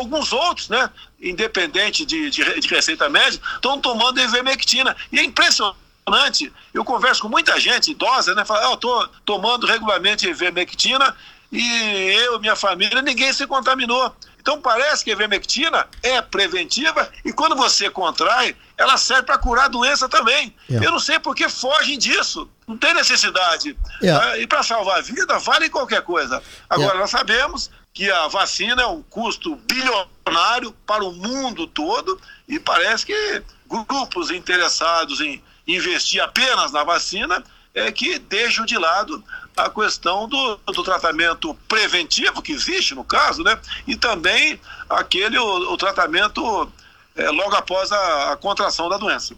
alguns outros, né, independente de, de, de receita médica, estão tomando ivermectina. E é impressionante. Eu converso com muita gente idosa, né? Fala, oh, eu estou tomando regularmente ivermectina e eu, minha família, ninguém se contaminou. Então parece que a ivermectina é preventiva e quando você contrai, ela serve para curar a doença também. Yeah. É. Eu não sei por que fogem disso. Não tem necessidade. Yeah. É. E para salvar a vida, vale qualquer coisa. Agora, yeah. É. nós sabemos que a vacina é um custo bilionário para o mundo todo e parece que grupos interessados em investir apenas na vacina é que deixam de lado a questão do, do tratamento preventivo que existe no caso, né? E também aquele o, o tratamento é, logo após a, a contração da doença.